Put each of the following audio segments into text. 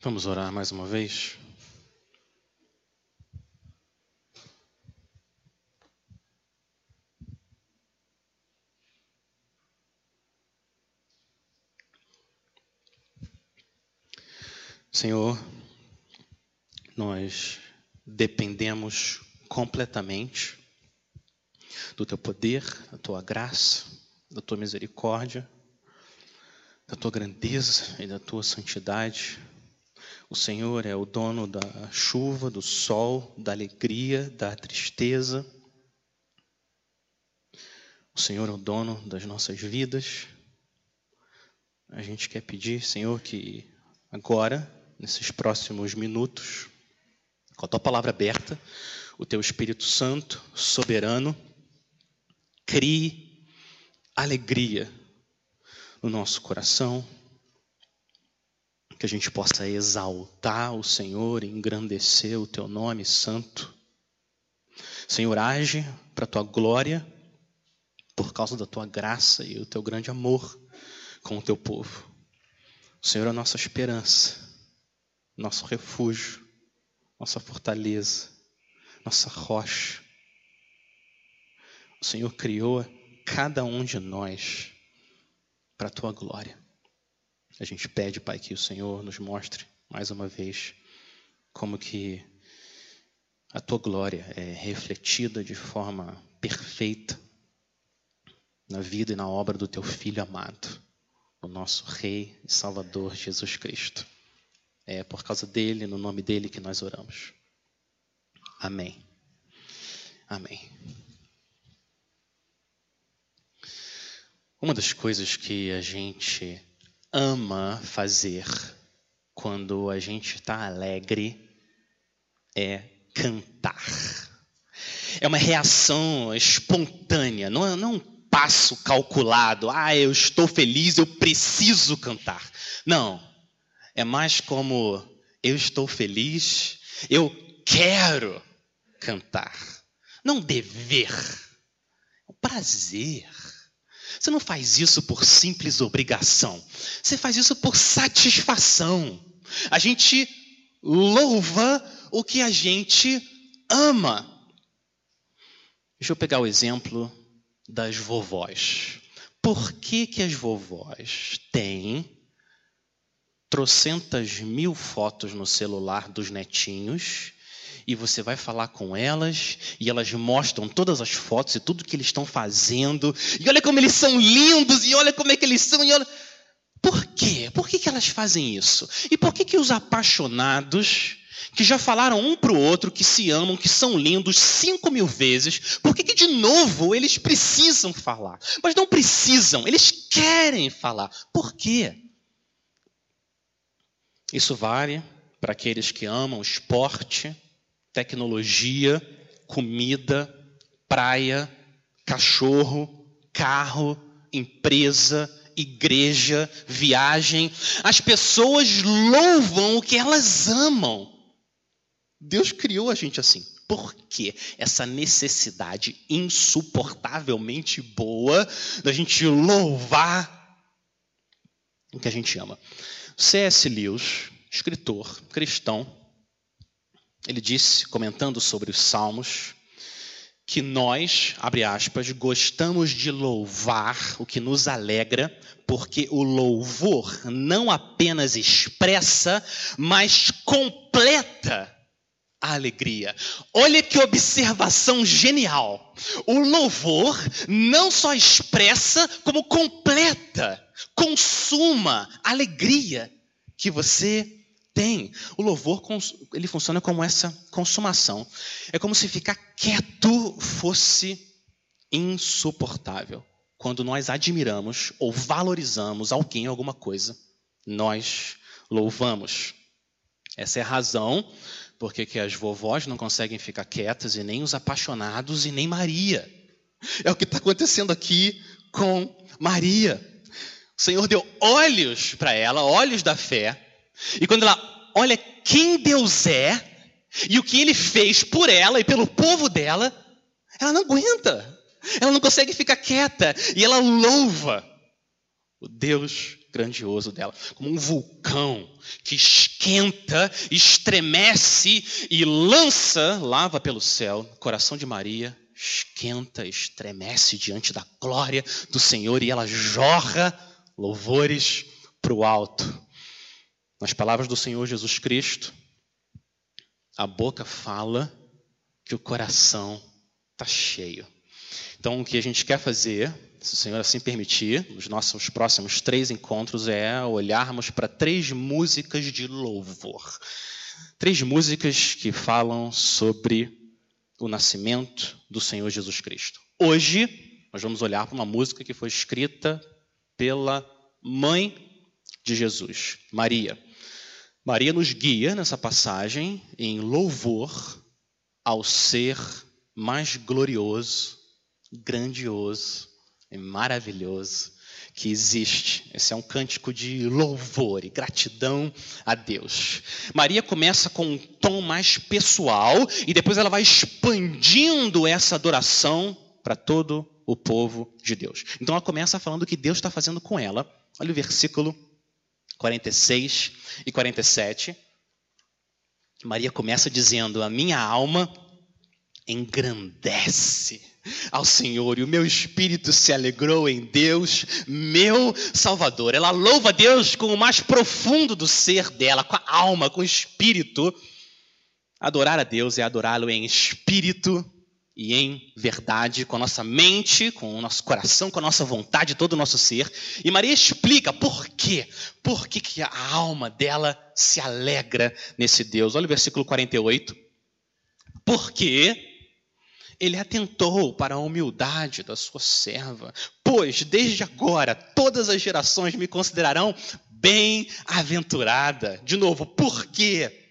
Vamos orar mais uma vez? Senhor, nós dependemos completamente do teu poder, da tua graça, da tua misericórdia, da tua grandeza e da tua santidade. O Senhor é o dono da chuva, do sol, da alegria, da tristeza. O Senhor é o dono das nossas vidas. A gente quer pedir, Senhor, que agora nesses próximos minutos, com a tua palavra aberta, o teu Espírito Santo, soberano, crie alegria no nosso coração, que a gente possa exaltar o Senhor, engrandecer o teu nome santo. Senhor, age para a tua glória, por causa da tua graça e o teu grande amor com o teu povo. O Senhor é a nossa esperança nosso refúgio, nossa fortaleza, nossa rocha. O Senhor criou cada um de nós para a tua glória. A gente pede, Pai, que o Senhor nos mostre mais uma vez como que a tua glória é refletida de forma perfeita na vida e na obra do teu filho amado, o nosso rei e salvador Jesus Cristo. É por causa dele, no nome dele que nós oramos. Amém. Amém. Uma das coisas que a gente ama fazer quando a gente está alegre é cantar. É uma reação espontânea, não é, não é um passo calculado. Ah, eu estou feliz, eu preciso cantar. Não. É mais como eu estou feliz, eu quero cantar. Não dever, é um prazer. Você não faz isso por simples obrigação, você faz isso por satisfação. A gente louva o que a gente ama. Deixa eu pegar o exemplo das vovós. Por que, que as vovós têm trocentas mil fotos no celular dos netinhos e você vai falar com elas e elas mostram todas as fotos e tudo que eles estão fazendo e olha como eles são lindos e olha como é que eles são e olha por quê? Por que, que elas fazem isso? E por que, que os apaixonados que já falaram um para o outro que se amam, que são lindos cinco mil vezes, por que, que de novo eles precisam falar? Mas não precisam, eles querem falar. Por quê? Isso vale para aqueles que amam esporte, tecnologia, comida, praia, cachorro, carro, empresa, igreja, viagem. As pessoas louvam o que elas amam. Deus criou a gente assim. Por quê? Essa necessidade insuportavelmente boa da gente louvar o que a gente ama. C.S. Lewis, escritor cristão, ele disse, comentando sobre os Salmos, que nós, abre aspas, gostamos de louvar o que nos alegra, porque o louvor não apenas expressa, mas completa a alegria. Olha que observação genial. O louvor não só expressa, como completa consuma a alegria que você tem. O louvor ele funciona como essa consumação. É como se ficar quieto fosse insuportável. Quando nós admiramos ou valorizamos alguém alguma coisa, nós louvamos. Essa é a razão porque que as vovós não conseguem ficar quietas e nem os apaixonados e nem Maria. É o que está acontecendo aqui com Maria. O Senhor deu olhos para ela, olhos da fé. E quando ela olha quem Deus é e o que ele fez por ela e pelo povo dela, ela não aguenta. Ela não consegue ficar quieta e ela louva o Deus grandioso dela, como um vulcão que esquenta, estremece e lança lava pelo céu. Coração de Maria esquenta, estremece diante da glória do Senhor e ela jorra louvores para o alto. Nas palavras do Senhor Jesus Cristo, a boca fala que o coração está cheio. Então, o que a gente quer fazer, se o Senhor assim permitir, nos nossos próximos três encontros, é olharmos para três músicas de louvor. Três músicas que falam sobre o nascimento do Senhor Jesus Cristo. Hoje, nós vamos olhar para uma música que foi escrita pela mãe de Jesus, Maria. Maria nos guia nessa passagem em louvor ao ser mais glorioso, grandioso e maravilhoso que existe. Esse é um cântico de louvor e gratidão a Deus. Maria começa com um tom mais pessoal e depois ela vai expandindo essa adoração para todo o povo de Deus. Então ela começa falando o que Deus está fazendo com ela. Olha o versículo 46 e 47. Maria começa dizendo: A minha alma engrandece ao Senhor e o meu espírito se alegrou em Deus, meu Salvador. Ela louva Deus com o mais profundo do ser dela, com a alma, com o espírito. Adorar a Deus é adorá-lo em espírito e em verdade, com a nossa mente, com o nosso coração, com a nossa vontade, todo o nosso ser. E Maria explica por quê. Por que, que a alma dela se alegra nesse Deus. Olha o versículo 48. Porque ele atentou para a humildade da sua serva, pois desde agora todas as gerações me considerarão bem-aventurada. De novo, por quê?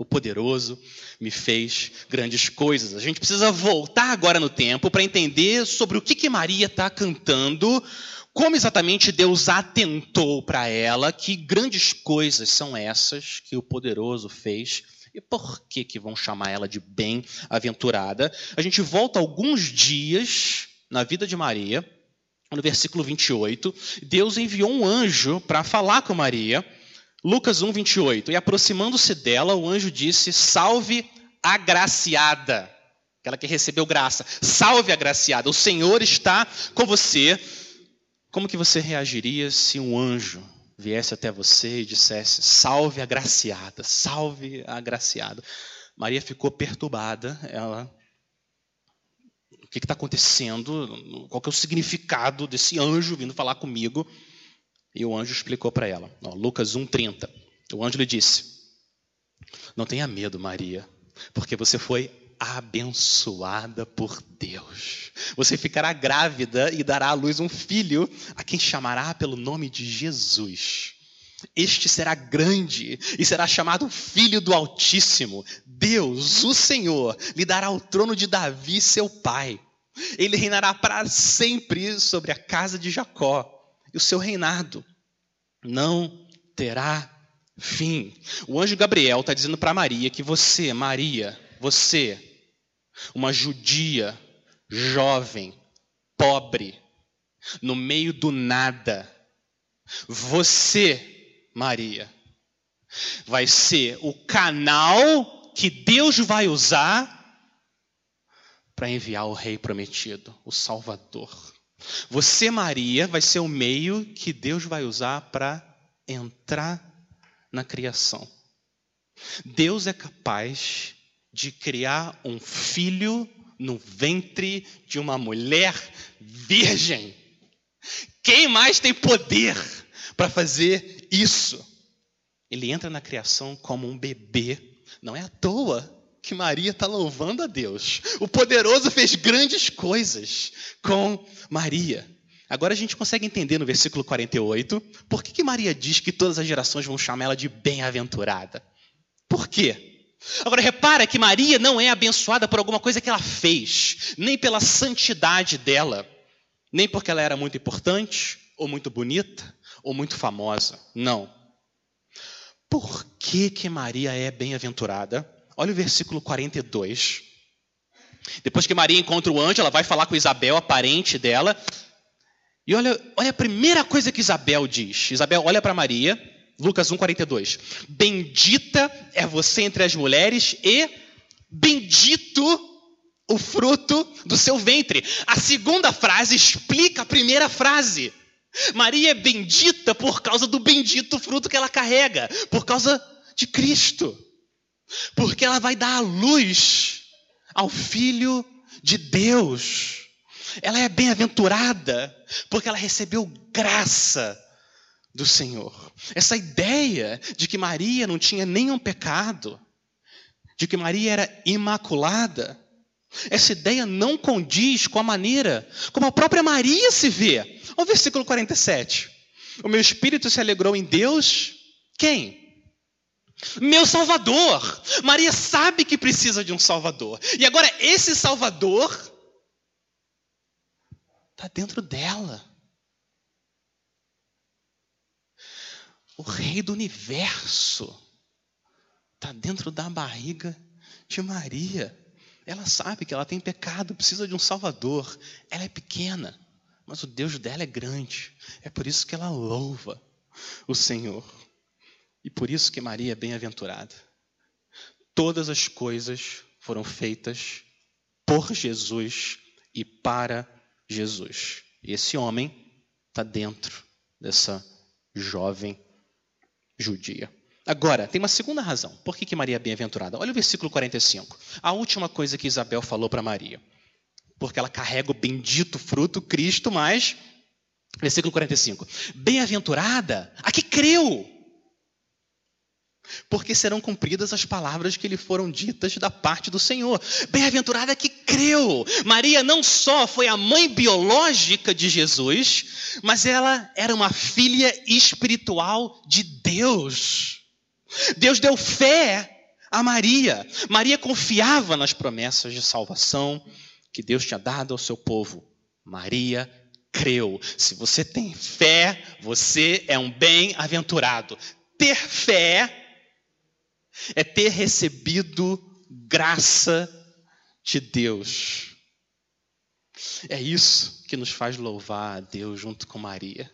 O poderoso me fez grandes coisas. A gente precisa voltar agora no tempo para entender sobre o que, que Maria está cantando, como exatamente Deus atentou para ela, que grandes coisas são essas que o poderoso fez e por que, que vão chamar ela de bem-aventurada? A gente volta alguns dias na vida de Maria, no versículo 28. Deus enviou um anjo para falar com Maria. Lucas 1, 28. E aproximando-se dela, o anjo disse: Salve, agraciada. Aquela que recebeu graça. Salve, agraciada. O Senhor está com você. Como que você reagiria se um anjo viesse até você e dissesse: Salve a graciada, salve agraciada. Maria ficou perturbada, ela. O que está acontecendo? Qual que é o significado desse anjo vindo falar comigo? E o anjo explicou para ela. Ó, Lucas 1,30. O anjo lhe disse: Não tenha medo, Maria, porque você foi abençoada por Deus. Você ficará grávida e dará à luz um filho, a quem chamará pelo nome de Jesus. Este será grande e será chamado Filho do Altíssimo. Deus, o Senhor, lhe dará o trono de Davi, seu pai. Ele reinará para sempre sobre a casa de Jacó, e o seu reinado não terá fim. O anjo Gabriel está dizendo para Maria que você, Maria, você uma judia, jovem, pobre, no meio do nada. Você, Maria, vai ser o canal que Deus vai usar para enviar o Rei prometido, o Salvador. Você, Maria, vai ser o meio que Deus vai usar para entrar na criação. Deus é capaz de criar um filho no ventre de uma mulher virgem. Quem mais tem poder para fazer isso? Ele entra na criação como um bebê. Não é à toa que Maria está louvando a Deus. O poderoso fez grandes coisas com Maria. Agora a gente consegue entender no versículo 48 por que, que Maria diz que todas as gerações vão chamar ela de bem-aventurada. Por quê? Agora repara que Maria não é abençoada por alguma coisa que ela fez, nem pela santidade dela, nem porque ela era muito importante, ou muito bonita, ou muito famosa. Não. Por que, que Maria é bem-aventurada? Olha o versículo 42. Depois que Maria encontra o anjo, ela vai falar com Isabel, a parente dela. E olha, olha a primeira coisa que Isabel diz. Isabel olha para Maria Lucas 1,42. Bendita é você entre as mulheres e bendito o fruto do seu ventre. A segunda frase explica a primeira frase. Maria é bendita por causa do bendito fruto que ela carrega, por causa de Cristo. Porque ela vai dar a luz ao Filho de Deus. Ela é bem-aventurada porque ela recebeu graça do Senhor. Essa ideia de que Maria não tinha nenhum pecado, de que Maria era imaculada, essa ideia não condiz com a maneira como a própria Maria se vê. Olha o versículo 47. O meu espírito se alegrou em Deus. Quem? Meu Salvador. Maria sabe que precisa de um Salvador. E agora esse Salvador está dentro dela. O Rei do Universo está dentro da barriga de Maria. Ela sabe que ela tem pecado, precisa de um Salvador. Ela é pequena, mas o Deus dela é grande. É por isso que ela louva o Senhor. E por isso que Maria é bem-aventurada. Todas as coisas foram feitas por Jesus e para Jesus. E esse homem está dentro dessa jovem judia. Agora, tem uma segunda razão. Por que, que Maria é bem-aventurada? Olha o versículo 45. A última coisa que Isabel falou para Maria. Porque ela carrega o bendito fruto, Cristo, mas. Versículo 45. Bem-aventurada a que creu porque serão cumpridas as palavras que lhe foram ditas da parte do Senhor. Bem-aventurada que creu. Maria não só foi a mãe biológica de Jesus, mas ela era uma filha espiritual de Deus. Deus deu fé a Maria. Maria confiava nas promessas de salvação que Deus tinha dado ao seu povo. Maria creu. Se você tem fé, você é um bem-aventurado. Ter fé é ter recebido graça de Deus. É isso que nos faz louvar a Deus junto com Maria.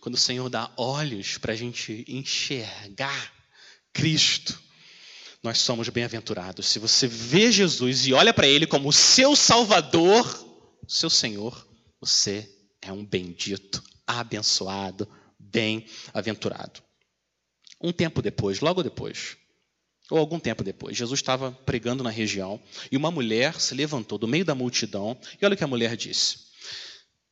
Quando o Senhor dá olhos para a gente enxergar Cristo, nós somos bem-aventurados. Se você vê Jesus e olha para Ele como o seu Salvador, seu Senhor, você é um bendito, abençoado, bem-aventurado. Um tempo depois, logo depois, ou algum tempo depois, Jesus estava pregando na região e uma mulher se levantou do meio da multidão e olha o que a mulher disse.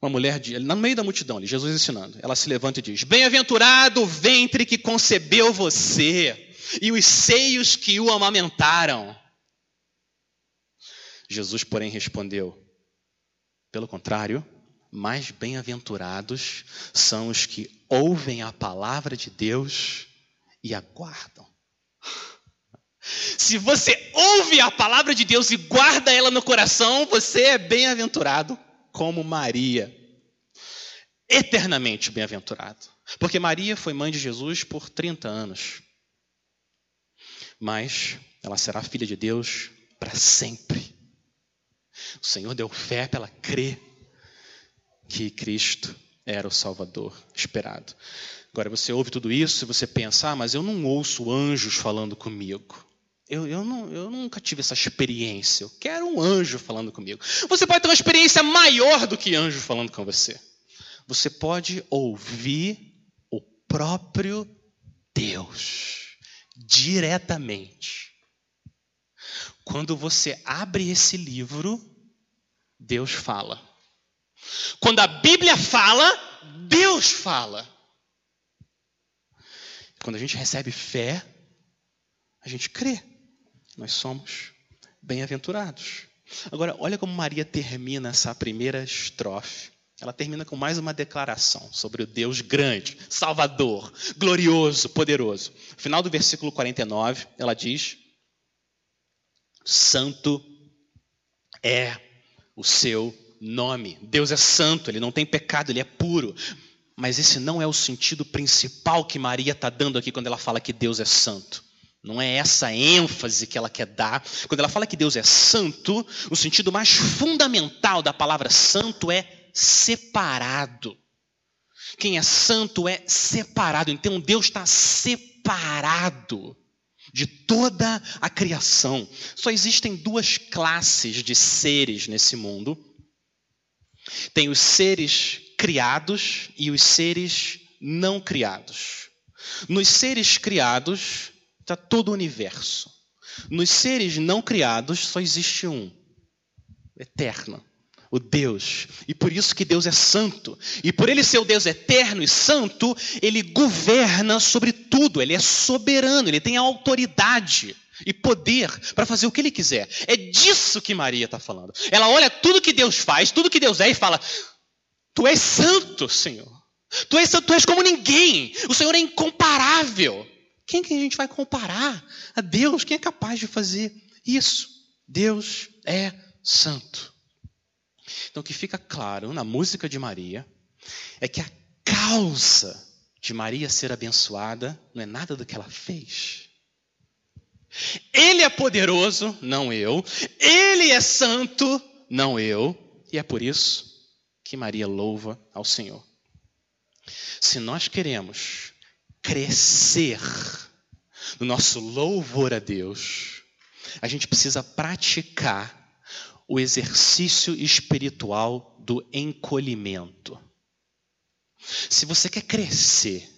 Uma mulher, no meio da multidão, Jesus ensinando, ela se levanta e diz: Bem-aventurado o ventre que concebeu você e os seios que o amamentaram. Jesus, porém, respondeu: Pelo contrário, mais bem-aventurados são os que ouvem a palavra de Deus e aguardam. Se você ouve a palavra de Deus e guarda ela no coração, você é bem-aventurado como Maria. Eternamente bem-aventurado. Porque Maria foi mãe de Jesus por 30 anos. Mas ela será filha de Deus para sempre. O Senhor deu fé para ela crer que Cristo era o Salvador esperado. Agora você ouve tudo isso e você pensa, ah, mas eu não ouço anjos falando comigo. Eu, eu, não, eu nunca tive essa experiência. Eu quero um anjo falando comigo. Você pode ter uma experiência maior do que anjo falando com você. Você pode ouvir o próprio Deus diretamente. Quando você abre esse livro, Deus fala. Quando a Bíblia fala, Deus fala. Quando a gente recebe fé, a gente crê. Nós somos bem-aventurados. Agora, olha como Maria termina essa primeira estrofe. Ela termina com mais uma declaração sobre o Deus grande, Salvador, glorioso, poderoso. No final do versículo 49, ela diz: Santo é o seu nome. Deus é santo, ele não tem pecado, ele é puro. Mas esse não é o sentido principal que Maria está dando aqui quando ela fala que Deus é santo. Não é essa ênfase que ela quer dar. Quando ela fala que Deus é santo, o sentido mais fundamental da palavra santo é separado. Quem é santo é separado. Então Deus está separado de toda a criação. Só existem duas classes de seres nesse mundo. Tem os seres criados e os seres não criados. Nos seres criados está todo o universo. Nos seres não criados só existe um, eterno, o Deus. E por isso que Deus é santo. E por ele ser o Deus eterno e santo, ele governa sobre tudo, ele é soberano, ele tem autoridade e poder para fazer o que ele quiser. É disso que Maria está falando. Ela olha tudo que Deus faz, tudo que Deus é e fala: Tu és santo, Senhor. Tu és, tu és como ninguém. O Senhor é incomparável. Quem que a gente vai comparar a Deus? Quem é capaz de fazer isso? Deus é santo. Então, o que fica claro na música de Maria é que a causa de Maria ser abençoada não é nada do que ela fez. Ele é poderoso, não eu. Ele é santo, não eu. E é por isso que Maria louva ao Senhor. Se nós queremos crescer no nosso louvor a Deus, a gente precisa praticar o exercício espiritual do encolhimento. Se você quer crescer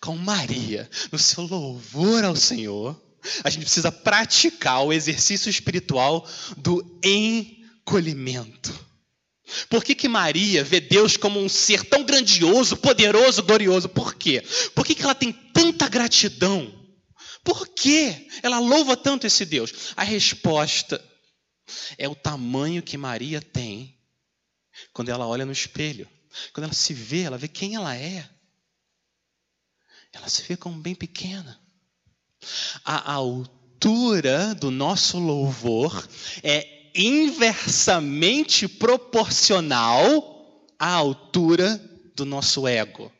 com Maria no seu louvor ao Senhor, a gente precisa praticar o exercício espiritual do encolhimento. Por que, que Maria vê Deus como um ser tão grandioso, poderoso, glorioso? Por quê? Por que, que ela tem tanta gratidão? Por que ela louva tanto esse Deus? A resposta é o tamanho que Maria tem quando ela olha no espelho. Quando ela se vê, ela vê quem ela é. Ela se vê como bem pequena. A altura do nosso louvor é inversamente proporcional à altura do nosso ego.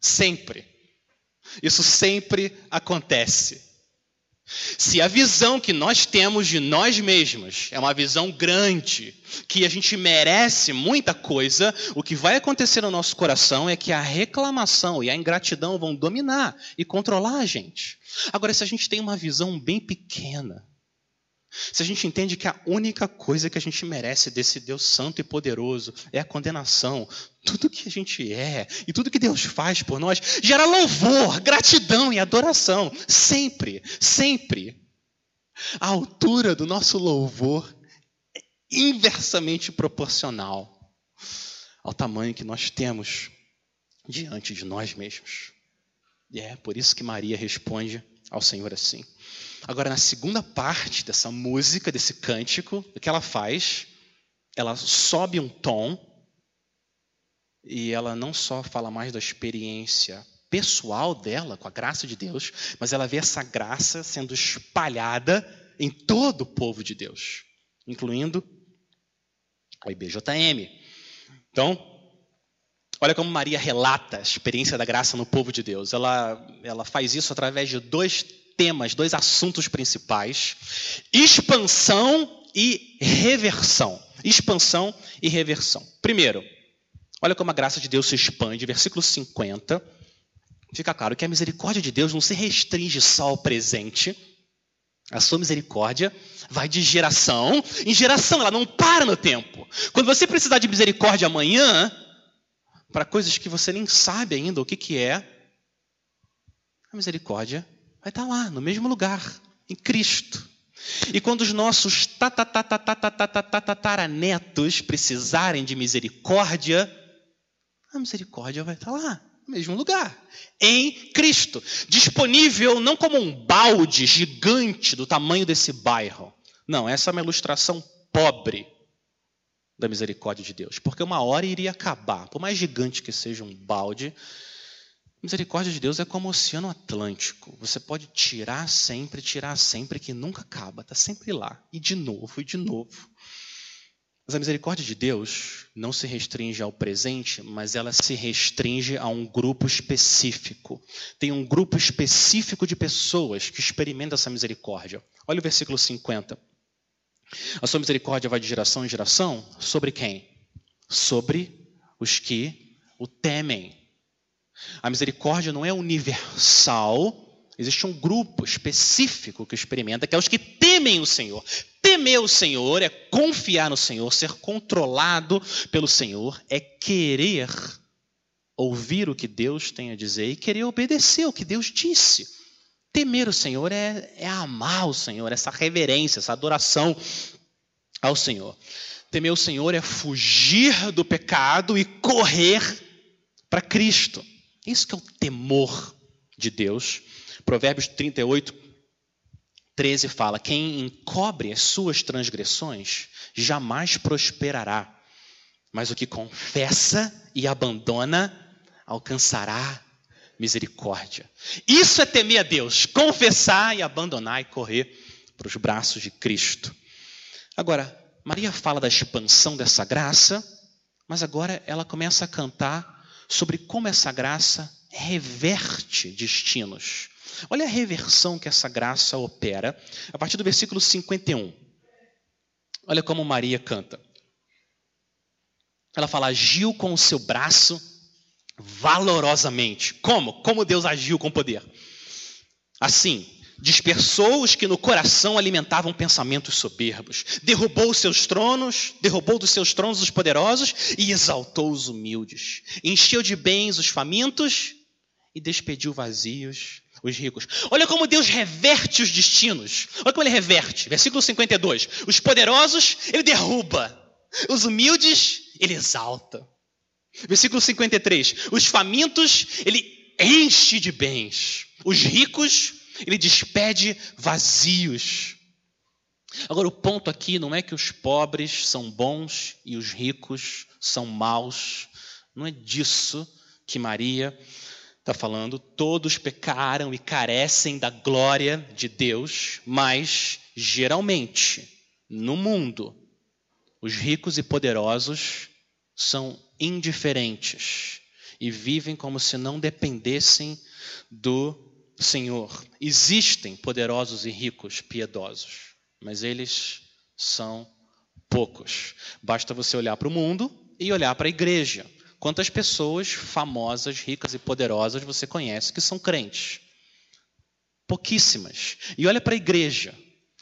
Sempre. Isso sempre acontece. Se a visão que nós temos de nós mesmos é uma visão grande, que a gente merece muita coisa, o que vai acontecer no nosso coração é que a reclamação e a ingratidão vão dominar e controlar a gente. Agora, se a gente tem uma visão bem pequena, se a gente entende que a única coisa que a gente merece desse Deus santo e poderoso é a condenação, tudo que a gente é e tudo que Deus faz por nós gera louvor, gratidão e adoração. Sempre, sempre. A altura do nosso louvor é inversamente proporcional ao tamanho que nós temos diante de nós mesmos. E é por isso que Maria responde ao Senhor assim. Agora, na segunda parte dessa música, desse cântico, o que ela faz? Ela sobe um tom e ela não só fala mais da experiência pessoal dela, com a graça de Deus, mas ela vê essa graça sendo espalhada em todo o povo de Deus, incluindo a IBJM. Então, olha como Maria relata a experiência da graça no povo de Deus. Ela, ela faz isso através de dois temas, dois assuntos principais: expansão e reversão. Expansão e reversão. Primeiro, olha como a graça de Deus se expande, versículo 50. Fica claro que a misericórdia de Deus não se restringe só ao presente. A sua misericórdia vai de geração em geração, ela não para no tempo. Quando você precisar de misericórdia amanhã, para coisas que você nem sabe ainda o que, que é, a misericórdia vai estar lá, no mesmo lugar, em Cristo. E quando os nossos tataranetos precisarem de misericórdia, a misericórdia vai estar lá, no mesmo lugar, em Cristo. Disponível não como um balde gigante do tamanho desse bairro. Não, essa é uma ilustração pobre da misericórdia de Deus. Porque uma hora iria acabar. Por mais gigante que seja um balde, misericórdia de Deus é como o oceano Atlântico. Você pode tirar sempre, tirar sempre, que nunca acaba, está sempre lá. E de novo, e de novo. Mas a misericórdia de Deus não se restringe ao presente, mas ela se restringe a um grupo específico. Tem um grupo específico de pessoas que experimentam essa misericórdia. Olha o versículo 50. A sua misericórdia vai de geração em geração sobre quem? Sobre os que o temem. A misericórdia não é universal, existe um grupo específico que experimenta, que é os que temem o Senhor. Temer o Senhor é confiar no Senhor, ser controlado pelo Senhor, é querer ouvir o que Deus tem a dizer e querer obedecer o que Deus disse. Temer o Senhor é, é amar o Senhor, essa reverência, essa adoração ao Senhor. Temer o Senhor é fugir do pecado e correr para Cristo. Isso que é o temor de Deus. Provérbios 38, 13 fala: Quem encobre as suas transgressões jamais prosperará, mas o que confessa e abandona alcançará misericórdia. Isso é temer a Deus, confessar e abandonar e correr para os braços de Cristo. Agora, Maria fala da expansão dessa graça, mas agora ela começa a cantar sobre como essa graça reverte destinos. Olha a reversão que essa graça opera a partir do versículo 51. Olha como Maria canta. Ela fala: agiu com o seu braço valorosamente. Como? Como Deus agiu com poder? Assim, dispersou os que no coração alimentavam pensamentos soberbos, derrubou os seus tronos, derrubou dos seus tronos os poderosos e exaltou os humildes, encheu de bens os famintos e despediu vazios os ricos. Olha como Deus reverte os destinos. Olha como ele reverte. Versículo 52. Os poderosos ele derruba, os humildes ele exalta. Versículo 53. Os famintos ele enche de bens, os ricos ele despede vazios. Agora, o ponto aqui não é que os pobres são bons e os ricos são maus. Não é disso que Maria está falando. Todos pecaram e carecem da glória de Deus, mas, geralmente, no mundo, os ricos e poderosos são indiferentes e vivem como se não dependessem do Senhor. Existem poderosos e ricos piedosos, mas eles são poucos. Basta você olhar para o mundo e olhar para a igreja. Quantas pessoas famosas, ricas e poderosas você conhece que são crentes? Pouquíssimas. E olha para a igreja.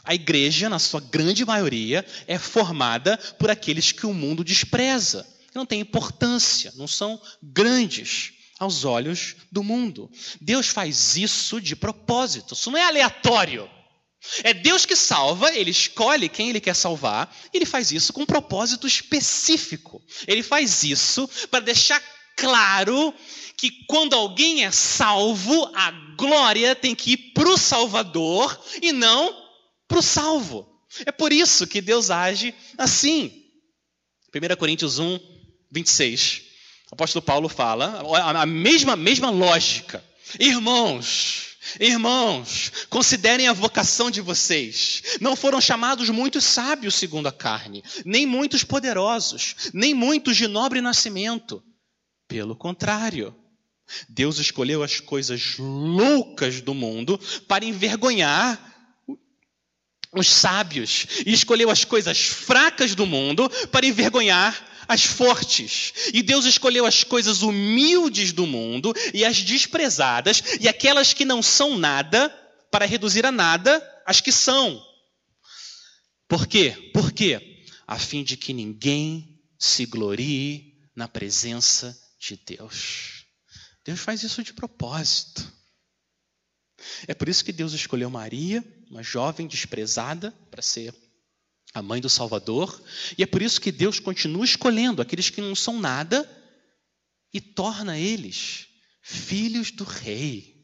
A igreja, na sua grande maioria, é formada por aqueles que o mundo despreza, que não têm importância, não são grandes aos olhos do mundo. Deus faz isso de propósito, isso não é aleatório. É Deus que salva, ele escolhe quem ele quer salvar, e ele faz isso com um propósito específico. Ele faz isso para deixar claro que quando alguém é salvo, a glória tem que ir para o Salvador e não para o salvo. É por isso que Deus age assim. 1 Coríntios 1, 26. O apóstolo Paulo fala a mesma, mesma lógica. Irmãos, irmãos, considerem a vocação de vocês. Não foram chamados muitos sábios segundo a carne, nem muitos poderosos, nem muitos de nobre nascimento. Pelo contrário, Deus escolheu as coisas loucas do mundo para envergonhar os sábios e escolheu as coisas fracas do mundo para envergonhar as fortes. E Deus escolheu as coisas humildes do mundo e as desprezadas e aquelas que não são nada para reduzir a nada as que são. Por quê? Por quê? A fim de que ninguém se glorie na presença de Deus. Deus faz isso de propósito. É por isso que Deus escolheu Maria, uma jovem desprezada, para ser a mãe do Salvador, e é por isso que Deus continua escolhendo aqueles que não são nada e torna eles filhos do Rei.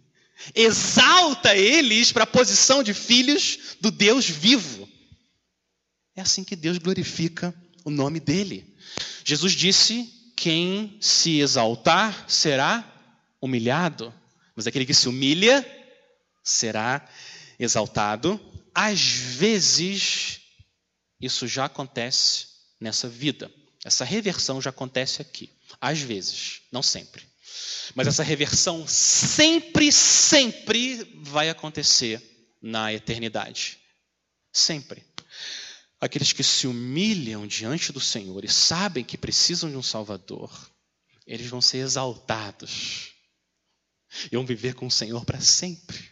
Exalta eles para a posição de filhos do Deus vivo. É assim que Deus glorifica o nome dele. Jesus disse: quem se exaltar será humilhado, mas aquele que se humilha será exaltado. Às vezes, isso já acontece nessa vida. Essa reversão já acontece aqui. Às vezes, não sempre. Mas essa reversão sempre, sempre vai acontecer na eternidade. Sempre. Aqueles que se humilham diante do Senhor e sabem que precisam de um Salvador, eles vão ser exaltados. E vão viver com o Senhor para sempre.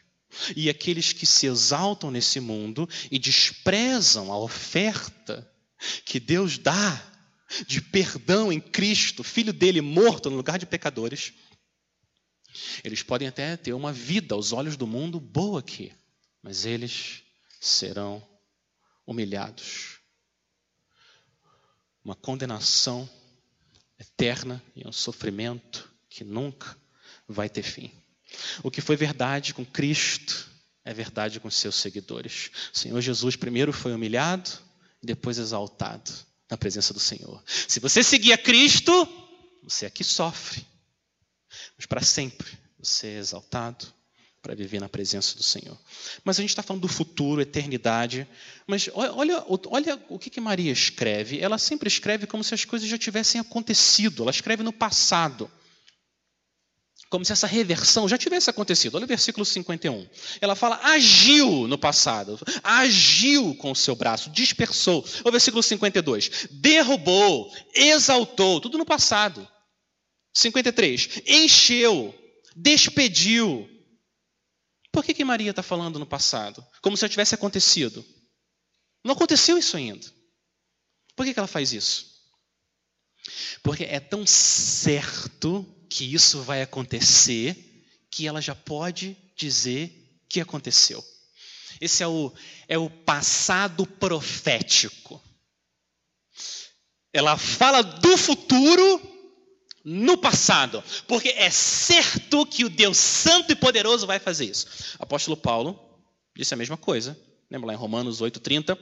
E aqueles que se exaltam nesse mundo e desprezam a oferta que Deus dá de perdão em Cristo, filho dele morto no lugar de pecadores, eles podem até ter uma vida aos olhos do mundo boa aqui, mas eles serão humilhados. Uma condenação eterna e um sofrimento que nunca vai ter fim. O que foi verdade com Cristo é verdade com seus seguidores. O Senhor Jesus primeiro foi humilhado, depois exaltado na presença do Senhor. Se você seguir a Cristo, você aqui sofre, mas para sempre você é exaltado para viver na presença do Senhor. Mas a gente está falando do futuro, eternidade. Mas olha, olha o que, que Maria escreve. Ela sempre escreve como se as coisas já tivessem acontecido. Ela escreve no passado como se essa reversão já tivesse acontecido. Olha o versículo 51. Ela fala, agiu no passado, agiu com o seu braço, dispersou. O versículo 52, derrubou, exaltou, tudo no passado. 53, encheu, despediu. Por que, que Maria está falando no passado? Como se já tivesse acontecido. Não aconteceu isso ainda. Por que, que ela faz isso? Porque é tão certo que isso vai acontecer, que ela já pode dizer que aconteceu. Esse é o, é o passado profético. Ela fala do futuro no passado, porque é certo que o Deus Santo e Poderoso vai fazer isso. Apóstolo Paulo disse a mesma coisa. Lembra lá em Romanos 8,30?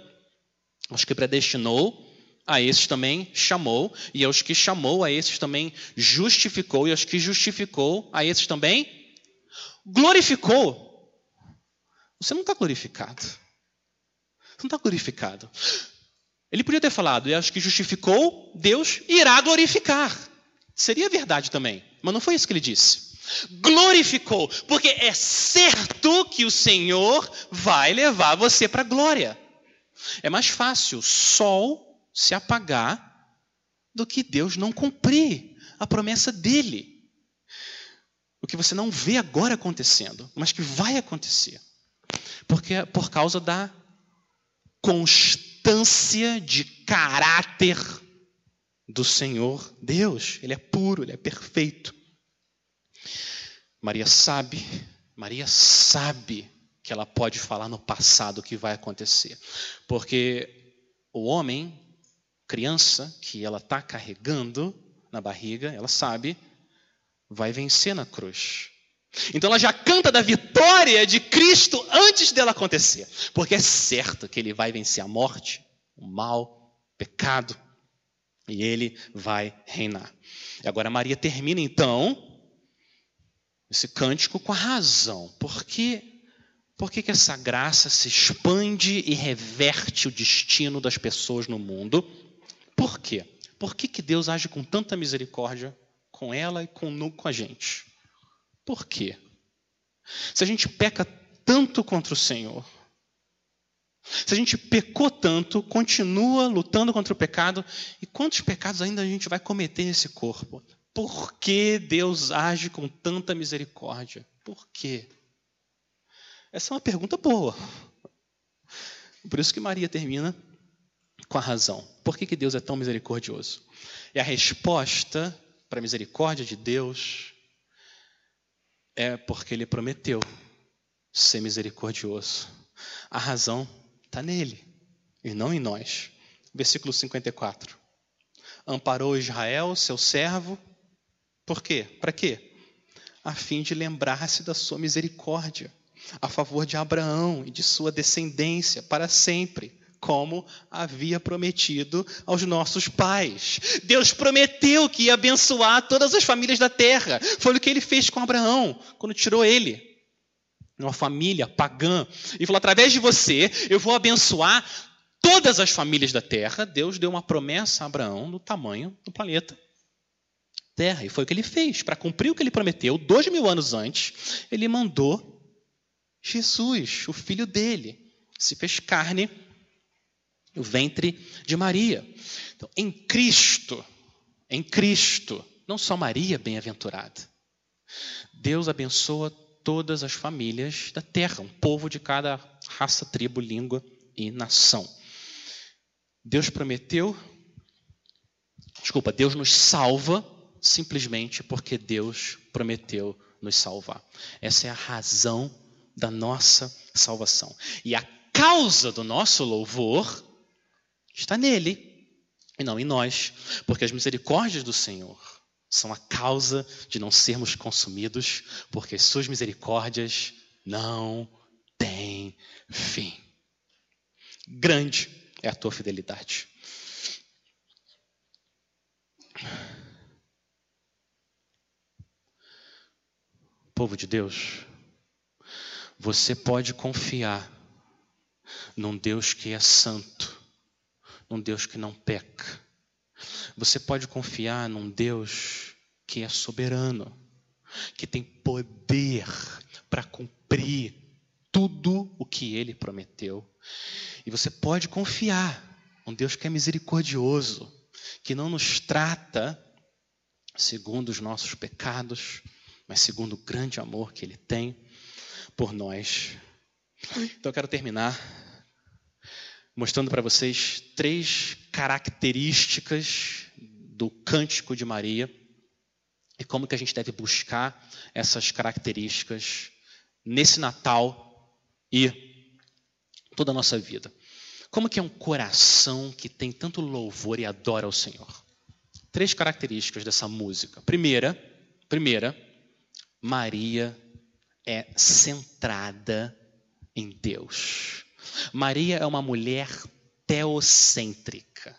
Acho que predestinou a esses também chamou, e aos que chamou, a esses também justificou, e aos que justificou, a esses também glorificou. Você não está glorificado. Você não está glorificado. Ele podia ter falado, e aos que justificou, Deus irá glorificar. Seria verdade também, mas não foi isso que ele disse. Glorificou, porque é certo que o Senhor vai levar você para a glória. É mais fácil sol se apagar do que Deus não cumprir a promessa dele. O que você não vê agora acontecendo, mas que vai acontecer. Porque por causa da constância de caráter do Senhor Deus. Ele é puro, ele é perfeito. Maria sabe, Maria sabe que ela pode falar no passado o que vai acontecer. Porque o homem criança que ela está carregando na barriga, ela sabe, vai vencer na cruz. Então ela já canta da vitória de Cristo antes dela acontecer, porque é certo que ele vai vencer a morte, o mal, o pecado, e ele vai reinar. E agora Maria termina então esse cântico com a razão. Por que por que, que essa graça se expande e reverte o destino das pessoas no mundo? Por quê? Por que, que Deus age com tanta misericórdia com ela e com, com a gente? Por quê? Se a gente peca tanto contra o Senhor, se a gente pecou tanto, continua lutando contra o pecado, e quantos pecados ainda a gente vai cometer nesse corpo? Por que Deus age com tanta misericórdia? Por quê? Essa é uma pergunta boa. Por isso que Maria termina com a razão. Por que, que Deus é tão misericordioso? E a resposta para a misericórdia de Deus é porque Ele prometeu ser misericordioso. A razão está nele e não em nós. Versículo 54. Amparou Israel, seu servo, por quê? Para quê? A fim de lembrar-se da sua misericórdia, a favor de Abraão e de sua descendência para sempre como havia prometido aos nossos pais. Deus prometeu que ia abençoar todas as famílias da terra. Foi o que ele fez com Abraão, quando tirou ele, uma família pagã, e falou: através de você, eu vou abençoar todas as famílias da terra. Deus deu uma promessa a Abraão do tamanho do planeta. Terra, e foi o que ele fez. Para cumprir o que ele prometeu, dois mil anos antes, ele mandou Jesus, o filho dele, se fez carne o ventre de Maria. Então, em Cristo, em Cristo, não só Maria bem-aventurada. Deus abençoa todas as famílias da terra, um povo de cada raça, tribo, língua e nação. Deus prometeu, desculpa, Deus nos salva simplesmente porque Deus prometeu nos salvar. Essa é a razão da nossa salvação. E a causa do nosso louvor está nele e não em nós, porque as misericórdias do Senhor são a causa de não sermos consumidos, porque suas misericórdias não têm fim. Grande é a tua fidelidade. Povo de Deus, você pode confiar num Deus que é santo, num Deus que não peca. Você pode confiar num Deus que é soberano, que tem poder para cumprir tudo o que ele prometeu. E você pode confiar num Deus que é misericordioso, que não nos trata segundo os nossos pecados, mas segundo o grande amor que ele tem por nós. Então eu quero terminar mostrando para vocês três características do cântico de Maria e como que a gente deve buscar essas características nesse Natal e toda a nossa vida. Como que é um coração que tem tanto louvor e adora ao Senhor? Três características dessa música. Primeira, primeira, Maria é centrada em Deus. Maria é uma mulher teocêntrica.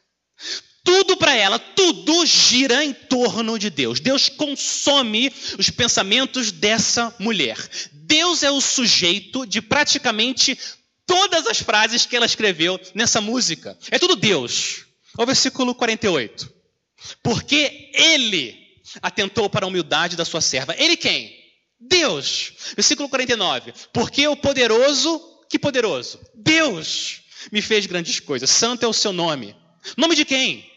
Tudo para ela, tudo gira em torno de Deus. Deus consome os pensamentos dessa mulher. Deus é o sujeito de praticamente todas as frases que ela escreveu nessa música. É tudo Deus. O versículo 48. Porque ele atentou para a humildade da sua serva. Ele quem? Deus. Versículo 49. Porque o poderoso que poderoso! Deus me fez grandes coisas. Santo é o seu nome. Nome de quem?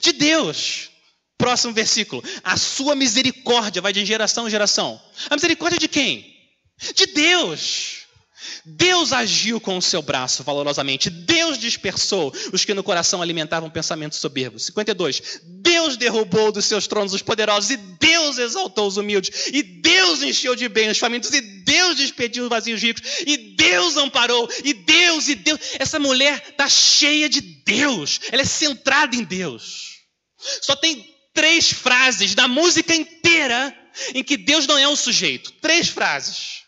De Deus. Próximo versículo. A sua misericórdia vai de geração em geração. A misericórdia de quem? De Deus. Deus agiu com o seu braço valorosamente. Deus dispersou os que no coração alimentavam pensamentos soberbos. 52. Deus derrubou dos seus tronos os poderosos e Deus exaltou os humildes. E Deus encheu de bem os famintos e Deus despediu os vazios ricos. E Deus amparou. E Deus e Deus. Essa mulher está cheia de Deus. Ela é centrada em Deus. Só tem três frases da música inteira em que Deus não é um sujeito. Três frases.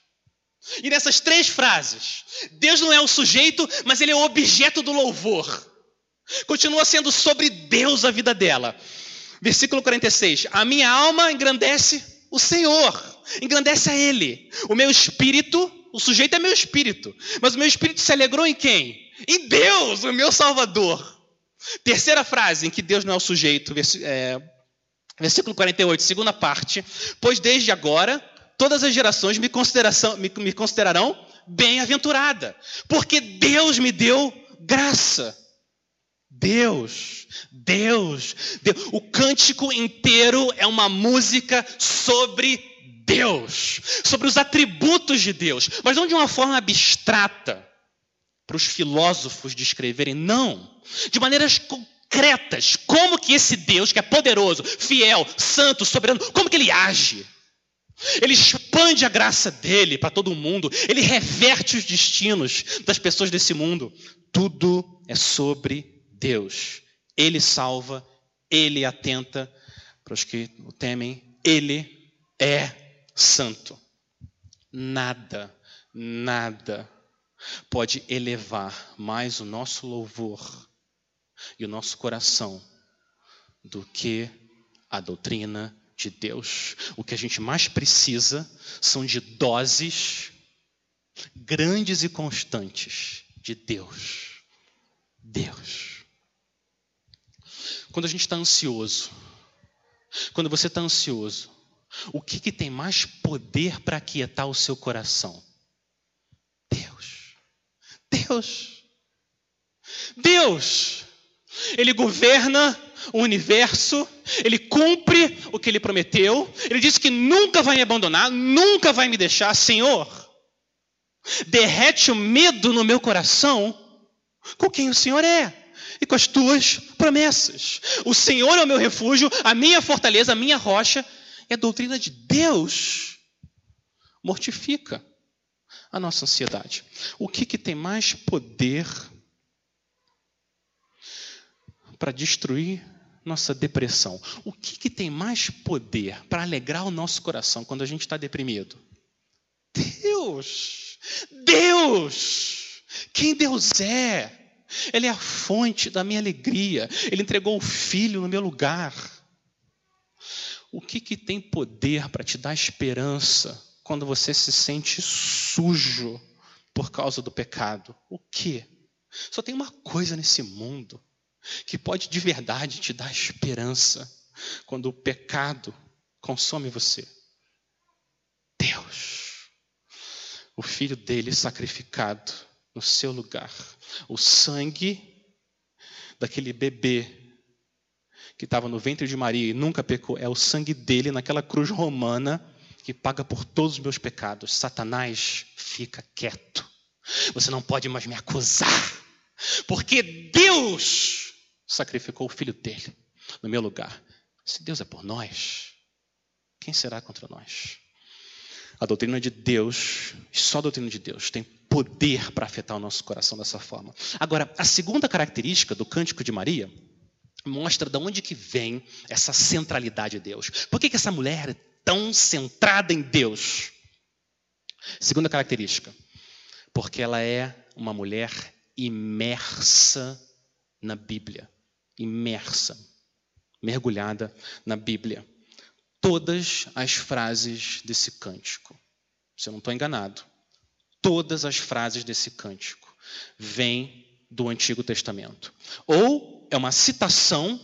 E nessas três frases, Deus não é o sujeito, mas ele é o objeto do louvor. Continua sendo sobre Deus a vida dela. Versículo 46: A minha alma engrandece o Senhor, engrandece a Ele. O meu espírito, o sujeito é meu espírito, mas o meu espírito se alegrou em quem? Em Deus, o meu Salvador. Terceira frase em que Deus não é o sujeito, é, versículo 48, segunda parte. Pois desde agora todas as gerações me, me, me considerarão bem-aventurada, porque Deus me deu graça. Deus, Deus, Deus, o cântico inteiro é uma música sobre Deus, sobre os atributos de Deus, mas não de uma forma abstrata, para os filósofos descreverem, não, de maneiras concretas, como que esse Deus, que é poderoso, fiel, santo, soberano, como que ele age? Ele expande a graça dele para todo mundo. Ele reverte os destinos das pessoas desse mundo. Tudo é sobre Deus. Ele salva, ele atenta para os que o temem. Ele é santo. Nada, nada pode elevar mais o nosso louvor e o nosso coração do que a doutrina de Deus. O que a gente mais precisa são de doses grandes e constantes de Deus. Deus. Quando a gente está ansioso, quando você está ansioso, o que, que tem mais poder para aquietar o seu coração? Deus. Deus. Deus. Ele governa o universo, ele cumpre o que ele prometeu, ele disse que nunca vai me abandonar, nunca vai me deixar, Senhor. Derrete o medo no meu coração com quem o Senhor é e com as tuas promessas. O Senhor é o meu refúgio, a minha fortaleza, a minha rocha, e a doutrina de Deus mortifica a nossa ansiedade. O que, que tem mais poder para destruir nossa depressão? O que, que tem mais poder para alegrar o nosso coração quando a gente está deprimido? Deus! Deus! Quem Deus é? Ele é a fonte da minha alegria. Ele entregou o filho no meu lugar. O que, que tem poder para te dar esperança quando você se sente sujo por causa do pecado? O que? Só tem uma coisa nesse mundo que pode de verdade te dar esperança quando o pecado consome você. Deus. O filho dele sacrificado no seu lugar. O sangue daquele bebê que estava no ventre de Maria e nunca pecou, é o sangue dele naquela cruz romana que paga por todos os meus pecados. Satanás, fica quieto. Você não pode mais me acusar, porque Deus sacrificou o filho dele no meu lugar. Se Deus é por nós, quem será contra nós? A doutrina de Deus, só a doutrina de Deus, tem poder para afetar o nosso coração dessa forma. Agora, a segunda característica do cântico de Maria mostra de onde que vem essa centralidade de Deus. Por que, que essa mulher é tão centrada em Deus? Segunda característica, porque ela é uma mulher imersa na Bíblia. Imersa, mergulhada na Bíblia. Todas as frases desse cântico, se eu não estou enganado, todas as frases desse cântico vêm do Antigo Testamento. Ou é uma citação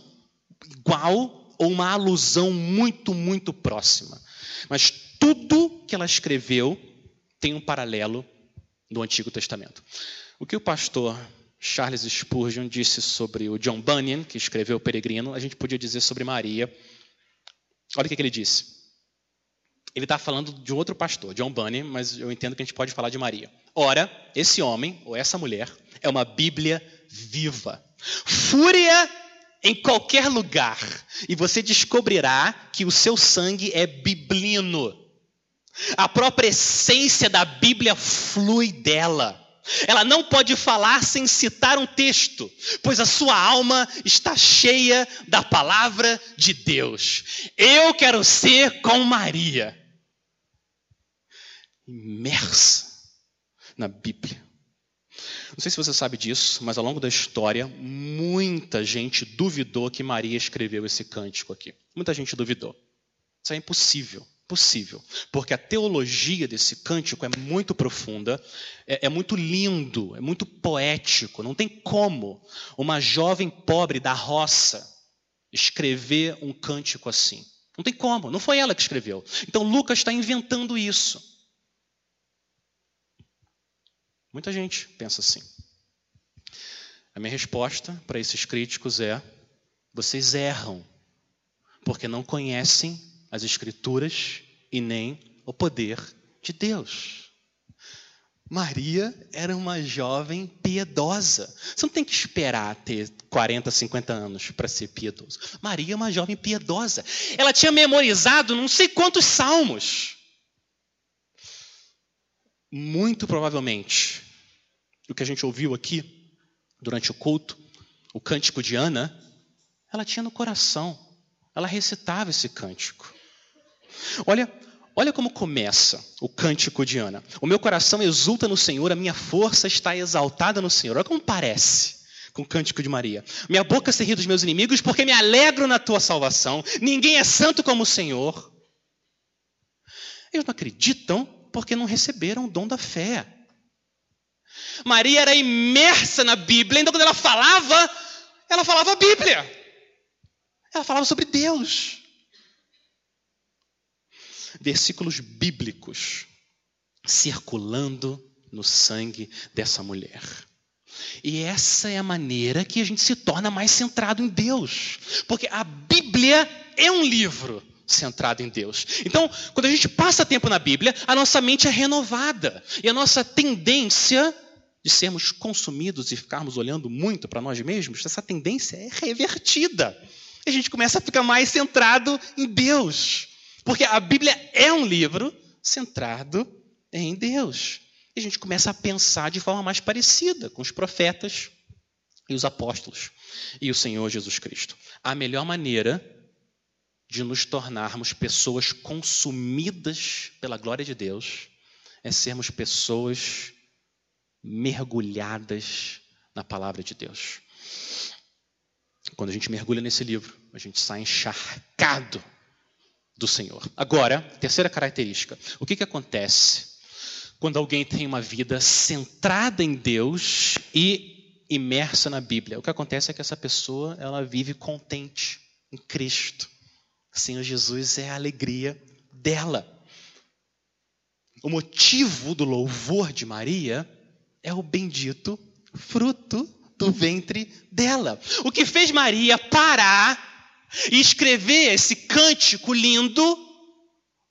igual ou uma alusão muito, muito próxima. Mas tudo que ela escreveu tem um paralelo do Antigo Testamento. O que o pastor Charles Spurgeon disse sobre o John Bunyan, que escreveu O Peregrino, a gente podia dizer sobre Maria. Olha o que ele disse ele está falando de outro pastor, John Bunyan, mas eu entendo que a gente pode falar de Maria. Ora, esse homem, ou essa mulher, é uma Bíblia viva. Fúria em qualquer lugar, e você descobrirá que o seu sangue é biblino. A própria essência da Bíblia flui dela. Ela não pode falar sem citar um texto, pois a sua alma está cheia da palavra de Deus. Eu quero ser com Maria imersa na Bíblia. Não sei se você sabe disso, mas ao longo da história, muita gente duvidou que Maria escreveu esse cântico aqui. Muita gente duvidou. Isso é impossível, possível, porque a teologia desse cântico é muito profunda, é, é muito lindo, é muito poético. Não tem como uma jovem pobre da roça escrever um cântico assim. Não tem como, não foi ela que escreveu. Então Lucas está inventando isso. Muita gente pensa assim. A minha resposta para esses críticos é: vocês erram, porque não conhecem as Escrituras e nem o poder de Deus. Maria era uma jovem piedosa. Você não tem que esperar ter 40, 50 anos para ser piedoso. Maria é uma jovem piedosa. Ela tinha memorizado não sei quantos salmos muito provavelmente, o que a gente ouviu aqui durante o culto, o cântico de Ana, ela tinha no coração, ela recitava esse cântico. Olha, olha como começa o cântico de Ana. O meu coração exulta no Senhor, a minha força está exaltada no Senhor. Olha como parece com o cântico de Maria. Minha boca se ri dos meus inimigos, porque me alegro na tua salvação. Ninguém é santo como o Senhor. Eles não acreditam porque não receberam o dom da fé. Maria era imersa na Bíblia, então quando ela falava, ela falava a Bíblia. Ela falava sobre Deus. Versículos bíblicos circulando no sangue dessa mulher. E essa é a maneira que a gente se torna mais centrado em Deus. Porque a Bíblia é um livro centrado em Deus. Então, quando a gente passa tempo na Bíblia, a nossa mente é renovada. E a nossa tendência de sermos consumidos e ficarmos olhando muito para nós mesmos, essa tendência é revertida. A gente começa a ficar mais centrado em Deus. Porque a Bíblia é um livro centrado em Deus. E a gente começa a pensar de forma mais parecida com os profetas e os apóstolos e o Senhor Jesus Cristo. A melhor maneira de nos tornarmos pessoas consumidas pela glória de Deus é sermos pessoas mergulhadas na palavra de Deus. Quando a gente mergulha nesse livro, a gente sai encharcado do Senhor. Agora, terceira característica: o que, que acontece quando alguém tem uma vida centrada em Deus e imersa na Bíblia? O que acontece é que essa pessoa ela vive contente em Cristo. Senhor Jesus é a alegria dela. O motivo do louvor de Maria é o bendito fruto do ventre dela. O que fez Maria parar e escrever esse cântico lindo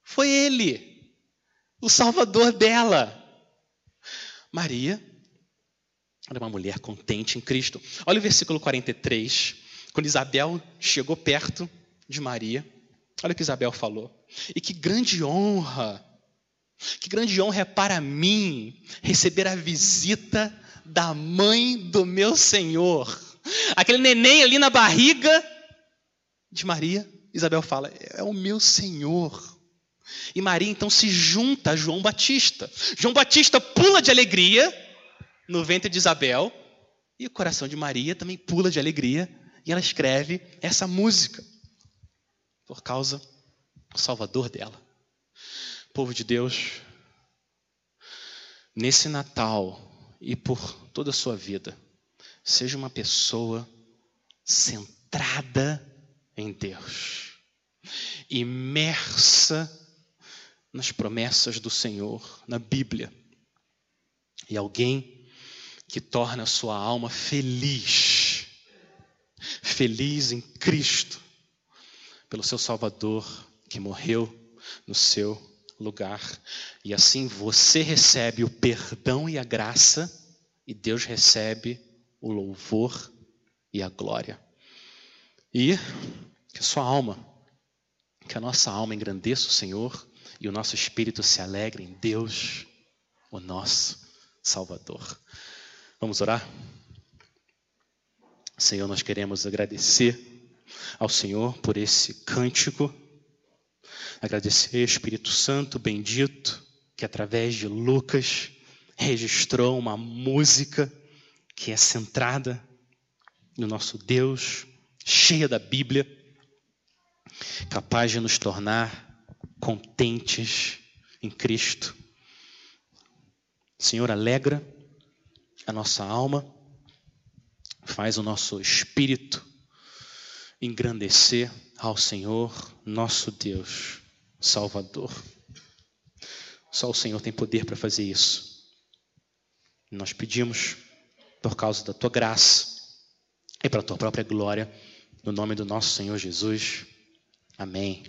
foi ele, o Salvador dela. Maria era uma mulher contente em Cristo. Olha o versículo 43, quando Isabel chegou perto de Maria. Olha o que Isabel falou. E que grande honra, que grande honra é para mim receber a visita da mãe do meu Senhor. Aquele neném ali na barriga de Maria, Isabel fala: é o meu Senhor. E Maria então se junta a João Batista. João Batista pula de alegria no ventre de Isabel, e o coração de Maria também pula de alegria, e ela escreve essa música por causa do Salvador dela. Povo de Deus, nesse Natal e por toda a sua vida, seja uma pessoa centrada em Deus, imersa nas promessas do Senhor, na Bíblia, e alguém que torna a sua alma feliz, feliz em Cristo pelo seu Salvador que morreu no seu lugar. E assim você recebe o perdão e a graça, e Deus recebe o louvor e a glória. E que a sua alma, que a nossa alma engrandeça o Senhor e o nosso espírito se alegre em Deus, o nosso Salvador. Vamos orar? Senhor, nós queremos agradecer ao Senhor por esse cântico. Agradecer, Espírito Santo bendito, que através de Lucas registrou uma música que é centrada no nosso Deus, cheia da Bíblia, capaz de nos tornar contentes em Cristo. Senhor, alegra a nossa alma, faz o nosso espírito engrandecer ao Senhor, nosso Deus, Salvador. Só o Senhor tem poder para fazer isso. Nós pedimos, por causa da tua graça e para a tua própria glória, no nome do nosso Senhor Jesus. Amém.